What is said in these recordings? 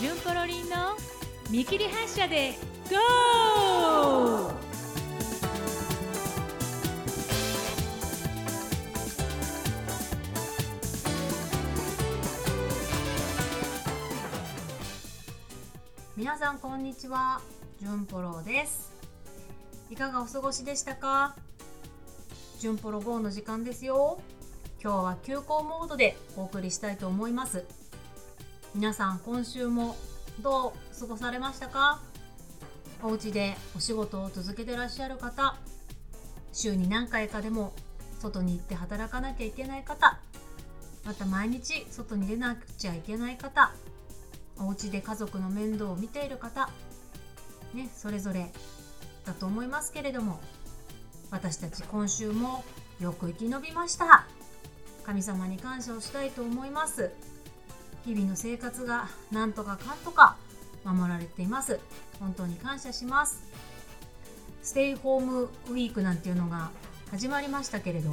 ジュンポロリンの見切り発車で GO! 皆さんこんにちはじゅんぽろです。いかがお過ごしでしたか？じゅんぽろ GO の時間ですよ。今日は休校モードでお送りしたいと思います。皆さん今週もどう過ごされましたか？お家でお仕事を続けてらっしゃる方週に何回かでも外に行って働かなきゃいけない方また毎日外に出なくちゃいけない方お家で家族の面倒を見ている方ねそれぞれだと思いますけれども私たち今週もよく生き延びました。神様に感謝をしたいと思います。日々の生活がなんとかかんとか守られています。本当に感謝します。ステイホームウィークなんていうのが始まりましたけれど。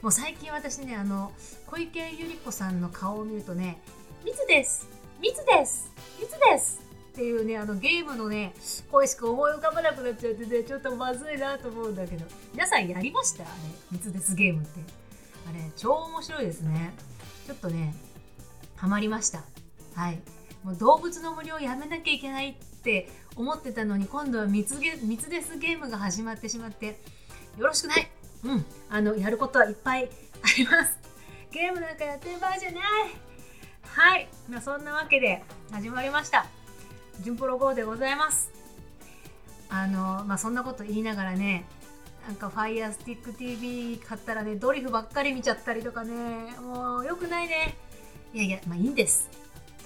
もう最近私ねあの小池百合子さんの顔を見るとね「密です。密です。密です!」っていうねあのゲームのね声しか思い浮かばなくなっちゃってねちょっとまずいなと思うんだけど。皆さんやりました？あれ密ですゲームって。あれ超面白いですね。ちょっとねハマりました。はい。もう動物の森をやめなきゃいけないって思ってたのに今度は密ゲ密ですゲームが始まってしまってよろしくない。うん。あのやることはいっぱい あります。ゲームなんかやってる場合じゃない。はい、まあ、そんなわけで始まりました。ジュンプロ GO でございます。あのまあそんなこと言いながらねなんか FirestickTV 買ったらねドリフばっかり見ちゃったりとかねもうよくないね。いやいやまあいいんです。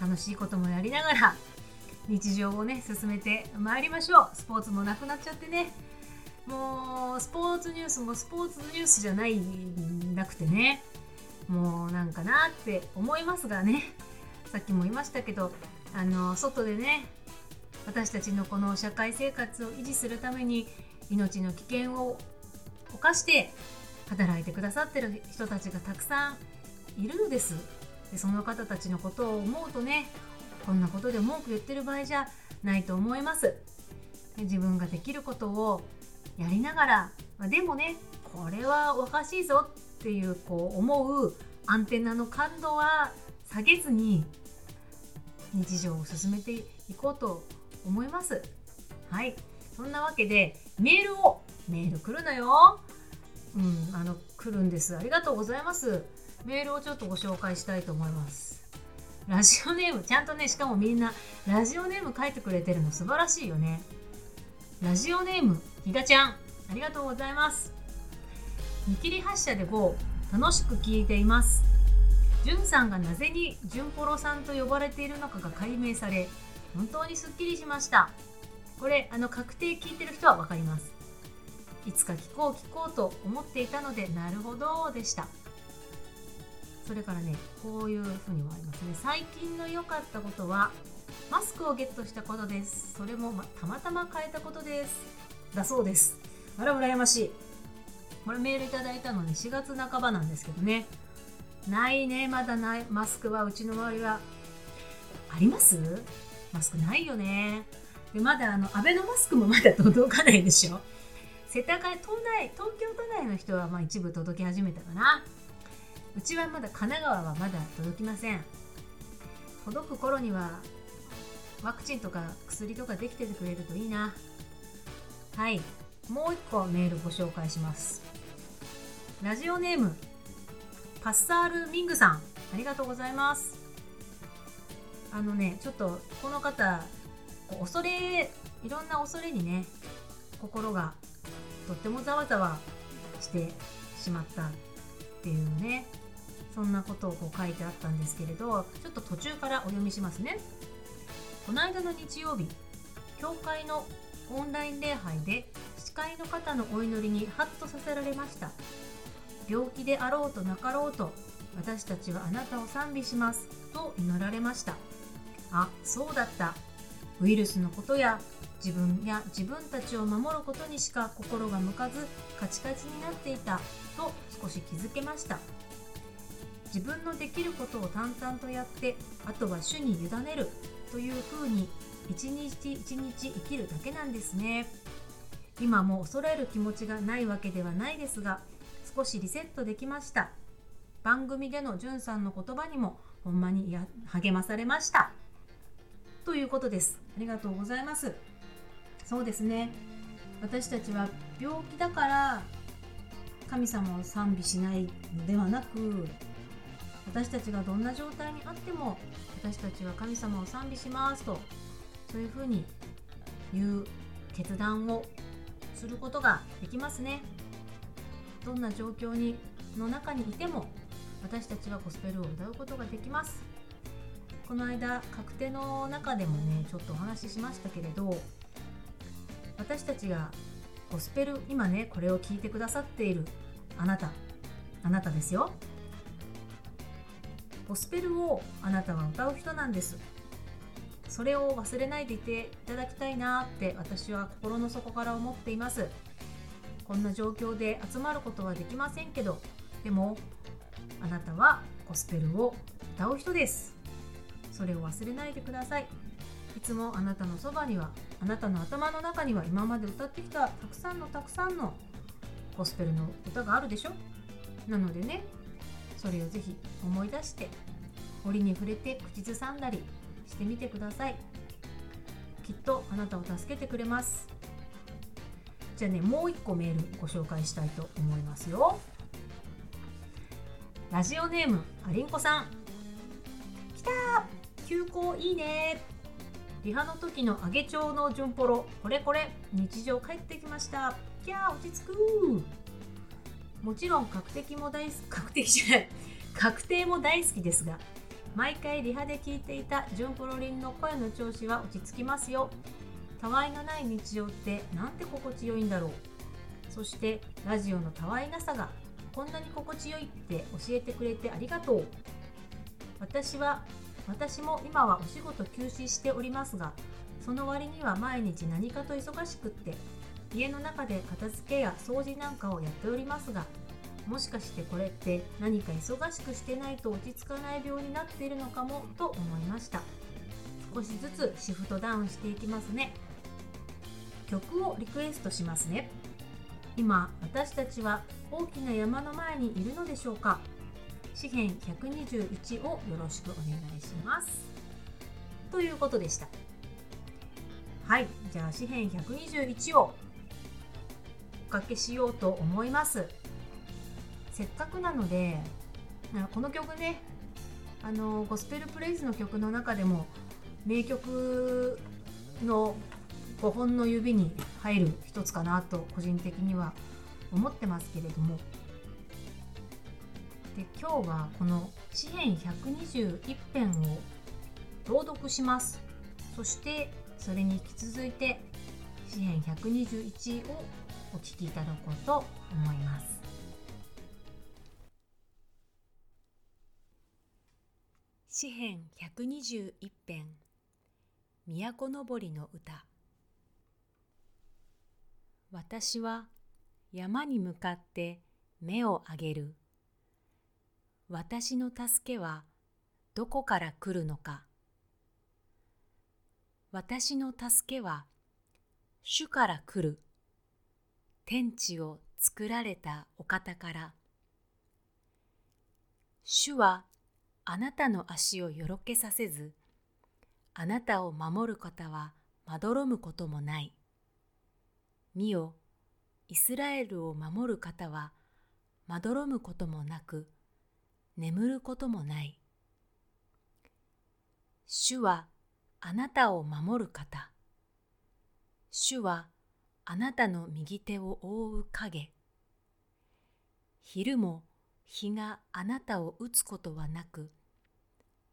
楽しいこともやりながら日常をね進めてまいりましょう。スポーツもなくなっちゃってね。もうスポーツニュースもスポーツニュースじゃないなくてね。もうなんかなって思いますがね。さっきも言いましたけどあの外でね私たちのこの社会生活を維持するために命の危険を冒して働いてくださってる人たちがたくさんいるのです。でその方たちのことを思うとねこんなことで文句言ってる場合じゃないと思います。で自分ができることをやりながら、まあ、でもねこれはおかしいぞっていうこう思うアンテナの感度は下げずに日常を進めていこうと思います。はい。そんなわけでメールをメール来るのよ。うんあの来るんです。ありがとうございます。メールをちょっとご紹介したいと思います。ラジオネームちゃんとねしかもみんなラジオネーム書いてくれてるの素晴らしいよね。ラジオネームひがちゃん。ありがとうございます。見切り発車で GO 楽しく聞いています。じゅんさんがなぜにじゅんぽろさんと呼ばれているのかが解明され本当にすっきりしました。これあの確定聞いてる人は分かります。いつか聞こう聞こうと思っていたのでなるほどでした。それからねこういうふうにもありますね。最近の良かったことはマスクをゲットしたことです。それも、ま、たまたま変えたことです。だそうです。あら羨ましい。これメールいただいたのに4月半ばなんですけどね。ないねまだない。マスクはうちの周りは。あります？マスクないよね。でまだあのアベノマスクもまだ届かないでしょ。世田谷都内東京都内の人はまあ一部届き始めたかな。うちはまだ神奈川はまだ届きません。届く頃にはワクチンとか薬とかできててくれるといいな。はい。もう一個メールご紹介します。ラジオネームパッサールミングさん。ありがとうございます。あのねちょっとこの方恐れいろんな恐れにね心がとってもざわざわしてしまったっていうね。そんなことをこう書いてあったんですけれどちょっと途中からお読みしますね。この間の日曜日教会のオンライン礼拝で司会の方のお祈りにハッとさせられました。病気であろうとなかろうと私たちはあなたを賛美しますと祈られました。あそうだった。ウイルスのことや自分や自分たちを守ることにしか心が向かずカチカチになっていたと少し気づけました。自分のできることを淡々とやってあとは主に委ねるというふうに一日一日生きるだけなんですね。今も恐れる気持ちがないわけではないですが少しリセットできました。番組でのじゅんさんの言葉にもほんまにや励まされました。ということです。ありがとうございます。そうですね。私たちは病気だから神様を賛美しないのではなく私たちがどんな状態にあっても私たちは神様を賛美しますとそういうふうに言う決断をすることができますね。どんな状況にの中にいても私たちはゴスペルを歌うことができます。この間確定の中でもねちょっとお話ししましたけれど私たちがゴスペル今ねこれを聞いてくださっているあなたあなたですよ。ゴスペルをあなたは歌う人なんです。それを忘れないでいていただきたいなって私は心の底から思っています。こんな状況で集まることはできませんけどでもあなたはゴスペルを歌う人です。それを忘れないでください。いつもあなたのそばにはあなたの頭の中には今まで歌ってきたたくさんのたくさんのゴスペルの歌があるでしょ？なのでねそれをぜひ思い出して折に触れて口ずさんだりしてみてください。きっとあなたを助けてくれます。じゃあねもう一個メールご紹介したいと思いますよ。ラジオネームありんこさん。きたー。休校いいねリハの時の上げ帳の順ポロ。これこれ。日常帰ってきました。キャー落ち着くもちろん確定も大好き 確定じゃない。確定も大好きですが毎回リハで聞いていた純プロリンの声の調子は落ち着きますよ。たわいのない日常ってなんて心地よいんだろう。そしてラジオのたわいなさがこんなに心地よいって教えてくれてありがとう。私は私も今はお仕事休止しておりますがその割には毎日何かと忙しくって家の中で片付けや掃除なんかをやっておりますがもしかしてこれって何か忙しくしてないと落ち着かない病になっているのかもと思いました。少しずつシフトダウンしていきますね。曲をリクエストしますね。今私たちは大きな山の前にいるのでしょうか。詩編121をよろしくお願いします。ということでした。はいじゃあ詩編121をかけしようと思います。せっかくなのでこの曲ねあのゴスペルプレイスの曲の中でも名曲の5本の指に入る一つかなと個人的には思ってますけれども。で今日はこの詩編121編を朗読します。そしてそれに引き続いて詩編121をお聞きいただこうと思います。詩編121編。都のぼりの歌。私は山に向かって目を上げる。私の助けはどこから来るのか。私の助けは主から来る。天地を作られたお方から主はあなたの足をよろけさせずあなたを守る方はまどろむこともない見よイスラエルを守る方はまどろむこともなく眠ることもない。主はあなたを守る方。主はあなたの右手を覆う影。昼も日があなたを打つことはなく、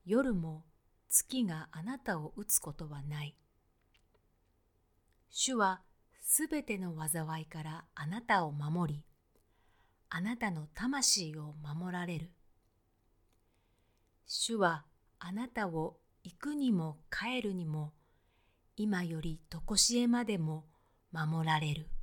夜も月があなたを打つことはない。主はすべての災いからあなたを守り、あなたの魂を守られる。主はあなたを行くにも帰るにも今よりとこしえまでも守られる。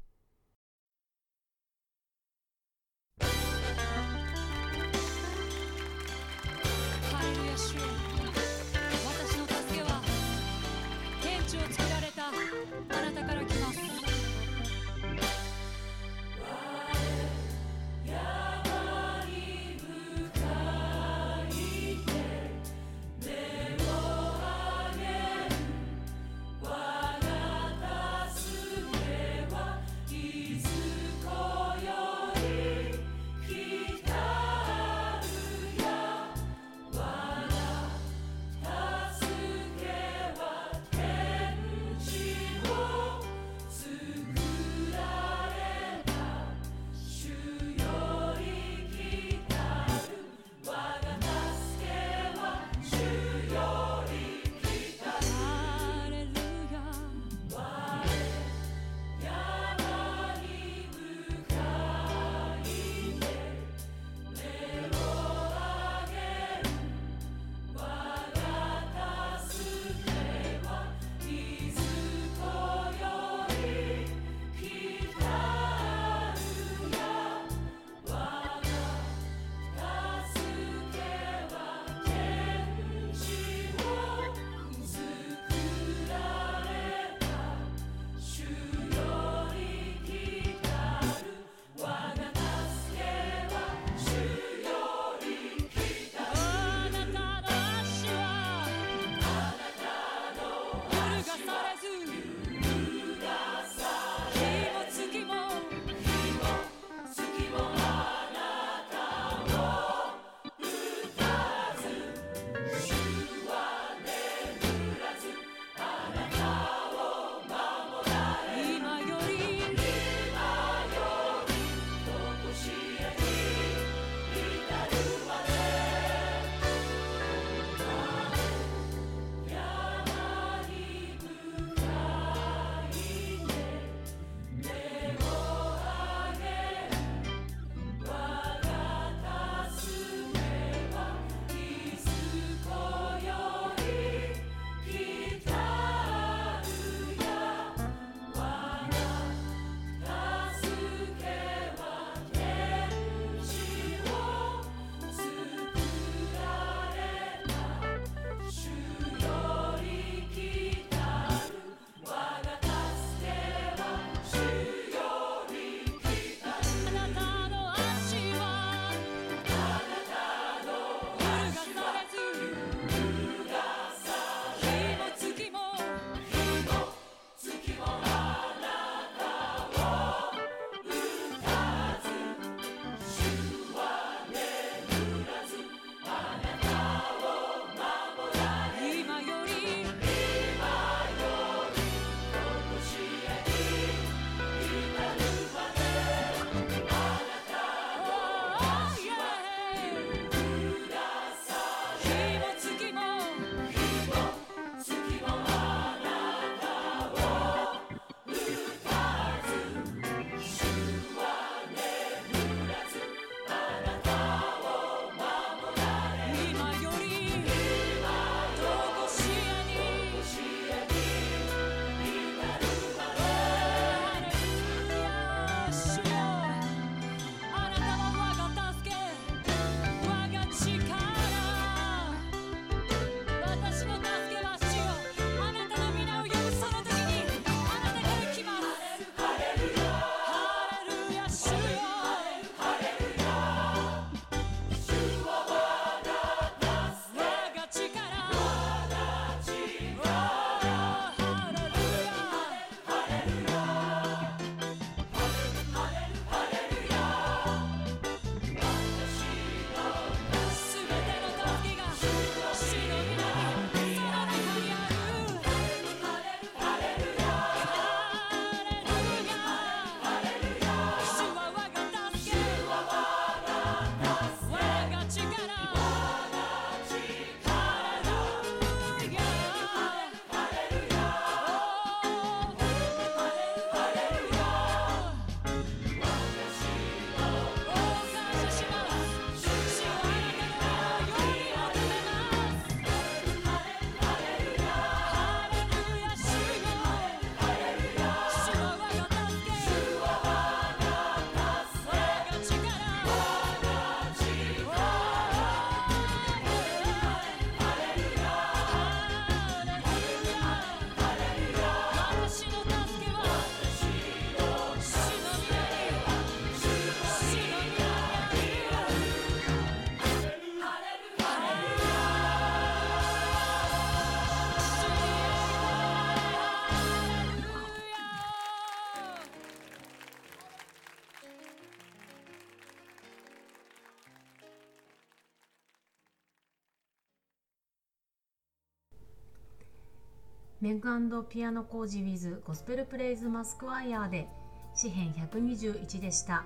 メグピアノ工事 with ゴスペルプレイズマスクワイヤーで詩編121でした。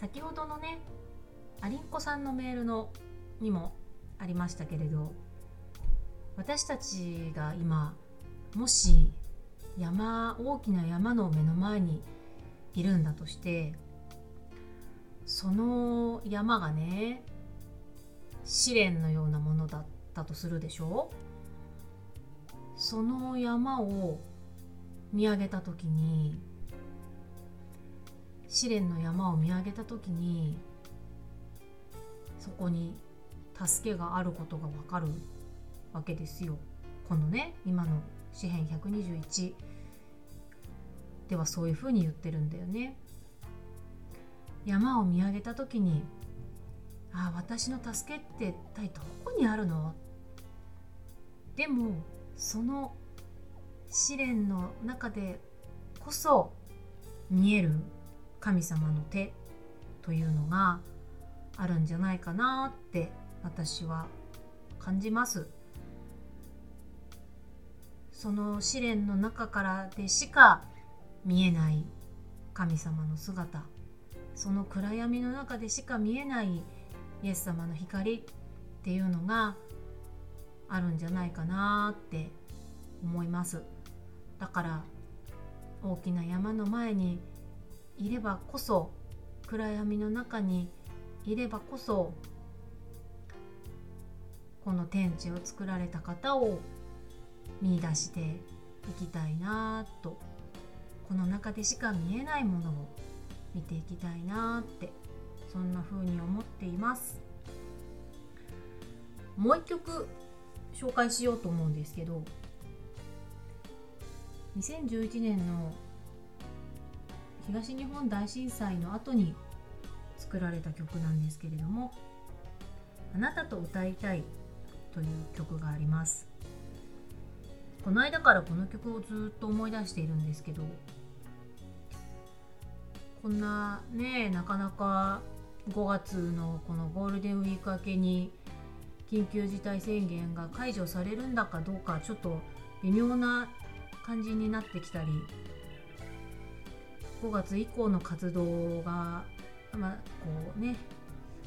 先ほどのねアリンコさんのメールのにもありましたけれど私たちが今もし山大きな山の目の前にいるんだとしてその山がね試練のようなものだったとするでしょう。その山を見上げた時に試練の山を見上げた時にそこに助けがあることがわかるわけですよ。このね今の詩編121ではそういうふうに言ってるんだよね。山を見上げた時に「ああ私の助けって一体どこにあるの?」でもその試練の中でこそ見える神様の手というのがあるんじゃないかなって私は感じます。その試練の中からでしか見えない神様の姿。その暗闇の中でしか見えないイエス様の光っていうのがあるんじゃないかなって思います。だから大きな山の前にいればこそ暗闇の中にいればこそこの天地を作られた方を見出していきたいなとこの中でしか見えないものを見ていきたいなってそんな風に思っています。もう一曲紹介しようと思うんですけど2011年の東日本大震災の後に作られた曲なんですけれども「あなたと歌いたい」という曲があります。この間からこの曲をずっと思い出しているんですけどこんなねなかなか5月のこのゴールデンウィーク明けに緊急事態宣言が解除されるんだかどうかちょっと微妙な感じになってきたり。5月以降の活動が、まあ、こうね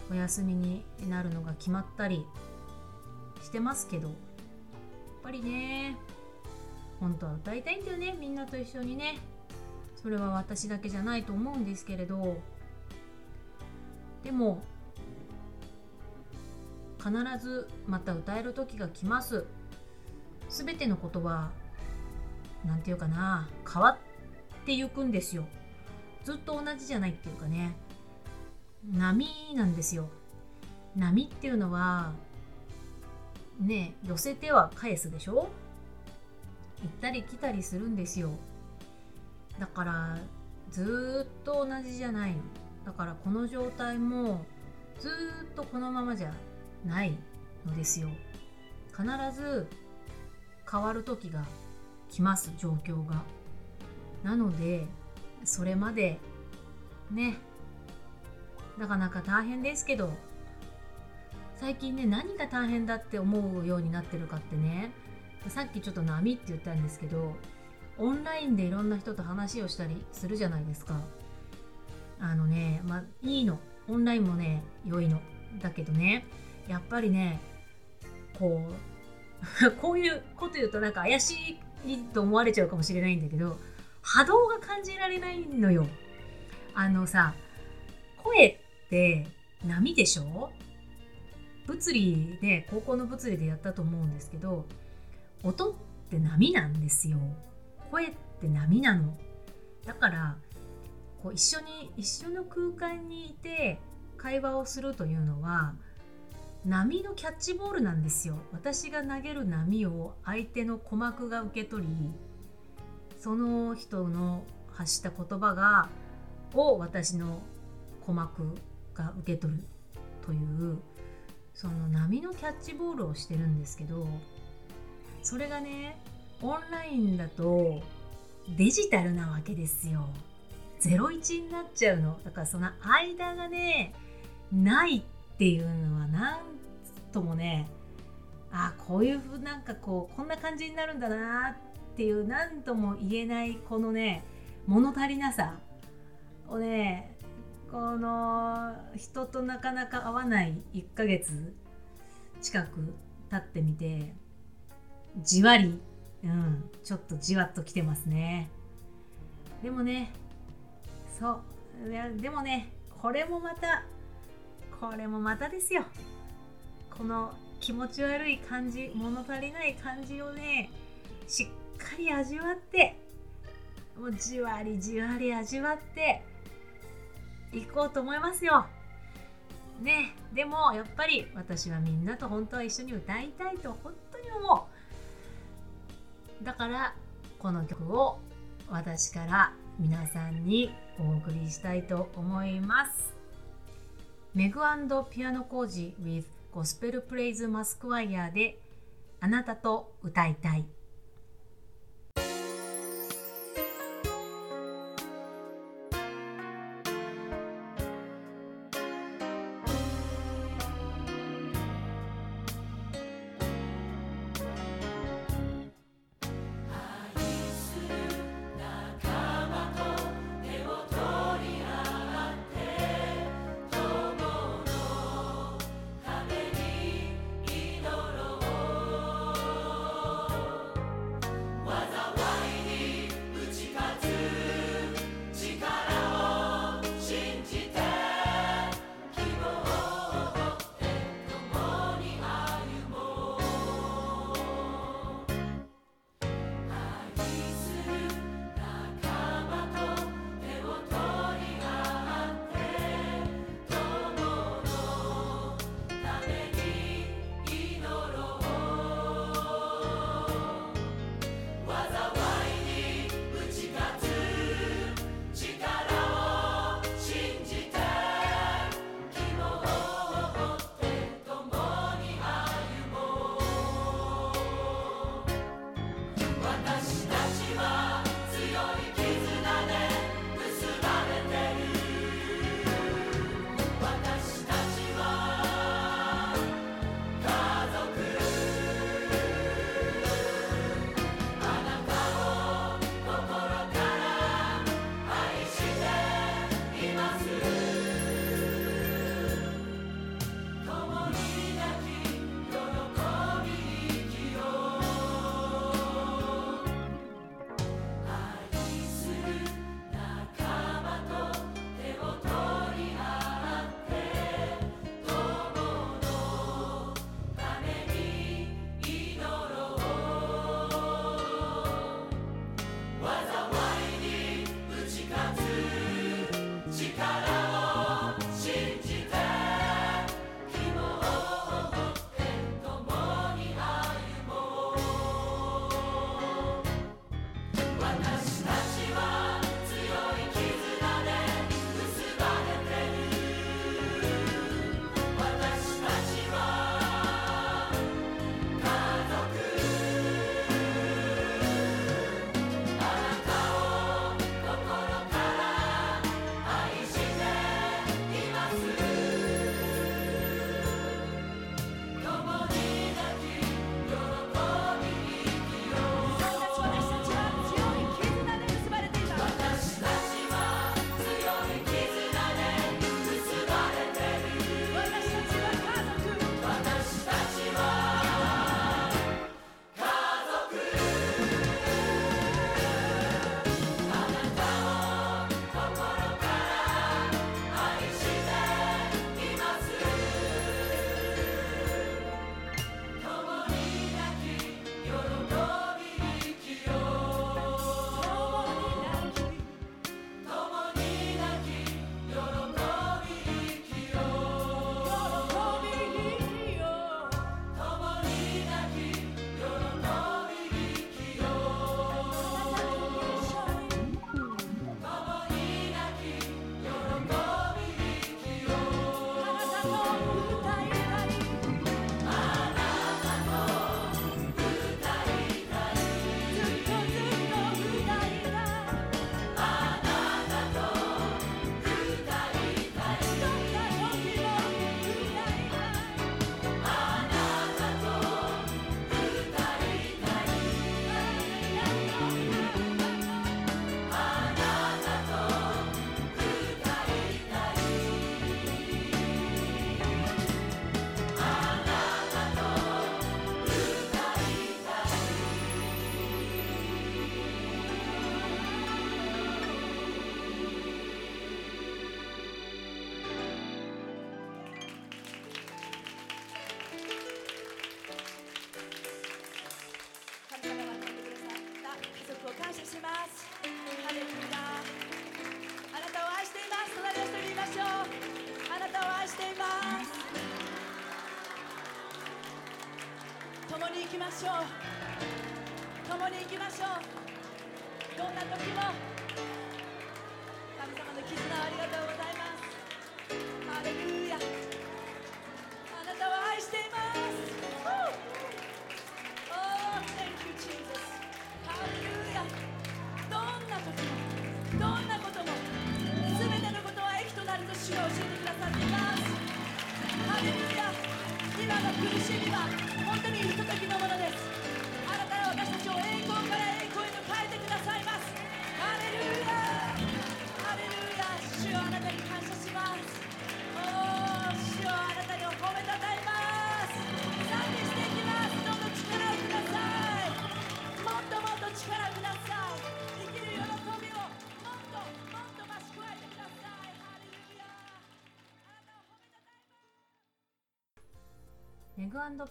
お休みになるのが決まったりしてますけど。やっぱりね本当は歌いたいんだよねみんなと一緒にね。それは私だけじゃないと思うんですけれど。でも必ずまた歌える時が来ます。全てのことは何て言うかな変わっていくんですよ。ずっと同じじゃないっていうかね。波なんですよ。波っていうのはね寄せては返すでしょ？行ったり来たりするんですよ。だからずっと同じじゃない。だからこの状態もずっとこのままじゃないのですよ。必ず変わる時が来ます状況が。なのでそれまでねなかなか大変ですけど最近ね何が大変だって思うようになってるかってねさっきちょっと波って言ったんですけどオンラインでいろんな人と話をしたりするじゃないですか。あのねまあいいの。オンラインもね良いの。だけどねやっぱりねこう こういうこと言うとなんか怪しいと思われちゃうかもしれないんだけど波動が感じられないのよ。あのさ、声って波でしょ？物理で、高校の物理でやったと思うんですけど、音って波なんですよ。声って波なの。だから、こう一緒に、一緒の空間にいて会話をするというのは、波のキャッチボールなんですよ。私が投げる波を相手の鼓膜が受け取り、その人の発した言葉がを私の鼓膜が受け取るというその波のキャッチボールをしてるんですけどそれがねオンラインだとデジタルなわけですよ。01になっちゃうのだからその間がねないっていうのはなんともねあこういうふうなんかこうこんな感じになるんだなっていう何とも言えないこのね物足りなさをねこの人となかなか会わない1ヶ月近く経ってみてじわり、うん、ちょっとじわっときてますね。でもねそうでもねこれもまたこれもまたですよこの気持ち悪い感じ物足りない感じをねしっかり味わってもうじわりじわり味わっていこうと思いますよ。ねでもやっぱり私はみんなと本当は一緒に歌いたいと本当に思う。だからこの曲を私から皆さんにお送りしたいと思います。メグピアノ工事 with ゴスペルプレイズマスクワイヤーであなたと歌いたい。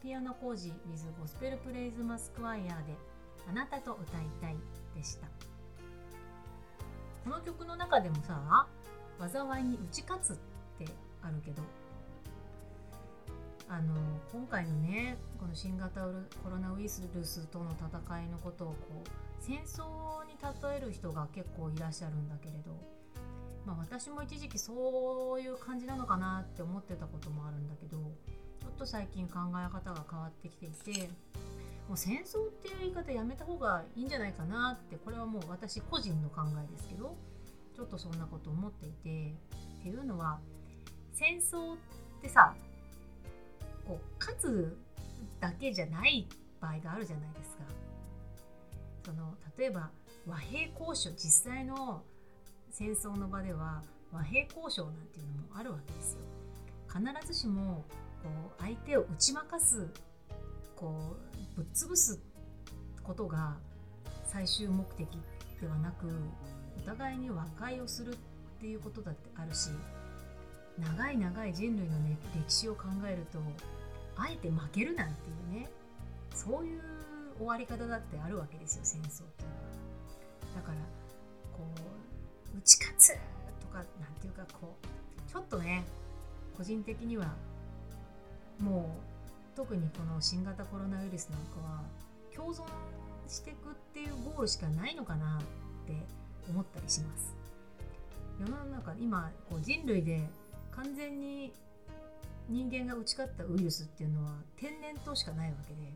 ピアノ工事 with ゴスペルプレイズマスクワイヤーであなたと歌いたいでした。この曲の中でもさ災いに打ち勝つってあるけどあの今回のねこの新型コロナウイルスとの戦いのことをこう戦争に例える人が結構いらっしゃるんだけれど、まあ、私も一時期そういう感じなのかなって思ってたこともあるんだけどちょっと最近考え方が変わってきていてもう戦争っていう言い方やめた方がいいんじゃないかなってこれはもう私個人の考えですけどちょっとそんなこと思っていてっていうのは戦争ってさこう勝つだけじゃない場合があるじゃないですか。その例えば和平交渉実際の戦争の場では和平交渉なんていうのもあるわけですよ。必ずしもこう相手を打ち負かすこうぶっ潰すことが最終目的ではなくお互いに和解をするっていうことだってあるし長い長い人類の、ね、歴史を考えるとあえて負けるなんていうねそういう終わり方だってあるわけですよ戦争っていうのは。だからこう打ち勝つとかなんていうかこうちょっとね個人的にはもう特にこの新型コロナウイルスなんかは共存していくっていうゴールしかないのかなって思ったりします。世の中今こう人類で完全に人間が打ち勝ったウイルスっていうのは天然痘しかないわけで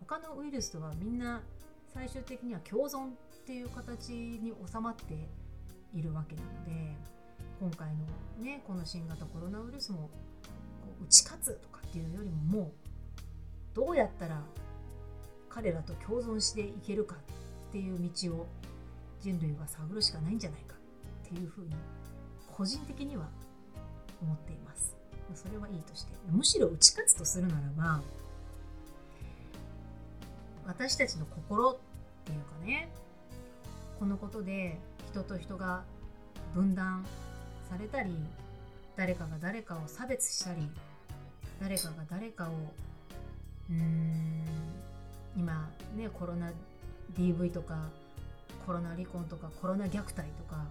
他のウイルスとはみんな最終的には共存っていう形に収まっているわけなので今回のねこの新型コロナウイルスも打ち勝つとかっていうよりももうどうやったら彼らと共存していけるかっていう道を人類は探るしかないんじゃないかっていうふうに個人的には思っています。それはいいとしてむしろ打ち勝つとするならば私たちの心っていうかねこのことで人と人が分断されたり誰かが誰かを差別したり誰かが誰かをうーん今ねコロナ DV とかコロナ離婚とかコロナ虐待とか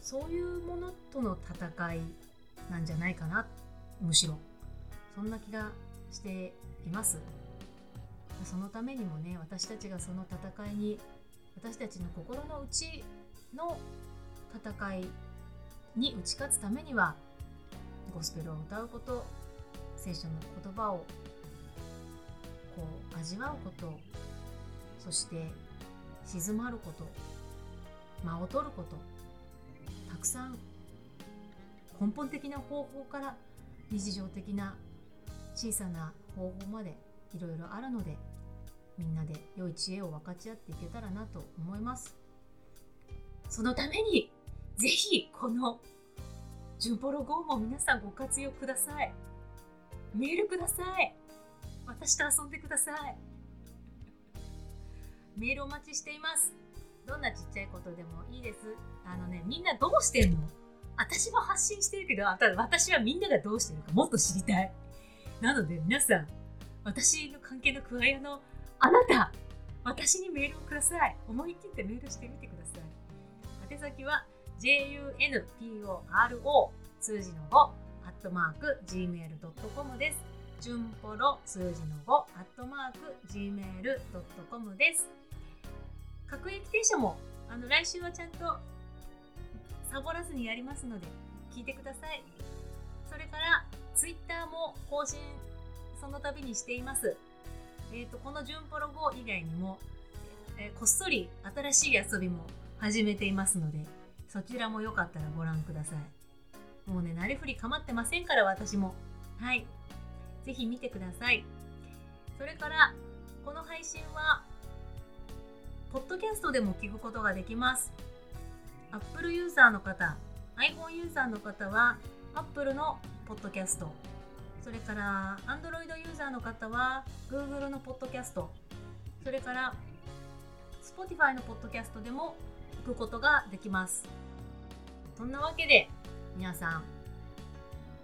そういうものとの戦いなんじゃないかなむしろ。そんな気がしています。そのためにもね私たちがその戦いに私たちの心の内の戦いに打ち勝つためにはゴスペルを歌うこと聖書の言葉をこう味わうことそして静まること間を取ることたくさん根本的な方法から日常的な小さな方法までいろいろあるのでみんなで良い知恵を分かち合っていけたらなと思います。そのためにぜひこのジュンポロ GO も皆さんご活用ください。メールください。私と遊んでください。メールお待ちしています。どんなちっちゃいことでもいいです。あのねみんなどうしてんの？私も発信してるけどただ私はみんながどうしてるかもっと知りたい。なので皆さん私の関係のクワイアのあなた私にメールをください。思い切ってメールしてみてください。宛先は junporo 数字の5アットマーク gmail.com です。順ポロ数字の5アットマーク gmail.com です。各駅停車もあの来週はちゃんとサボらずにやりますので聞いてください。それからツイッターも更新その度にしています。えーと、この「純ポロ GO」以外にも、えー、こっそり新しい遊びも始めていますのでそちらもよかったらご覧ください。もうねなりふり構ってませんから私も。はい。ぜひ見てください。それからこの配信はポッドキャストでも聞くことができます。Apple ユーザーの方 iPhone ユーザーの方は Apple のポッドキャスト。それから Android ユーザーの方は Google のポッドキャスト。それから Spotify のポッドキャストでもくことができますそんなわけで皆さん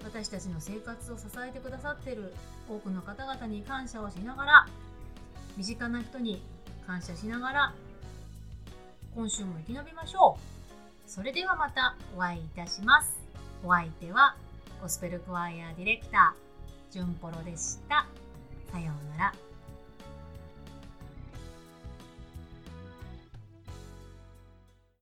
私たちの生活を支えてくださっている多くの方々に感謝をしながら身近な人に感謝しながら今週も生き延びましょうそれではまたお会いいたしますお相手はゴスペルクワイアディレクターじゅんぽろでした。さようなら。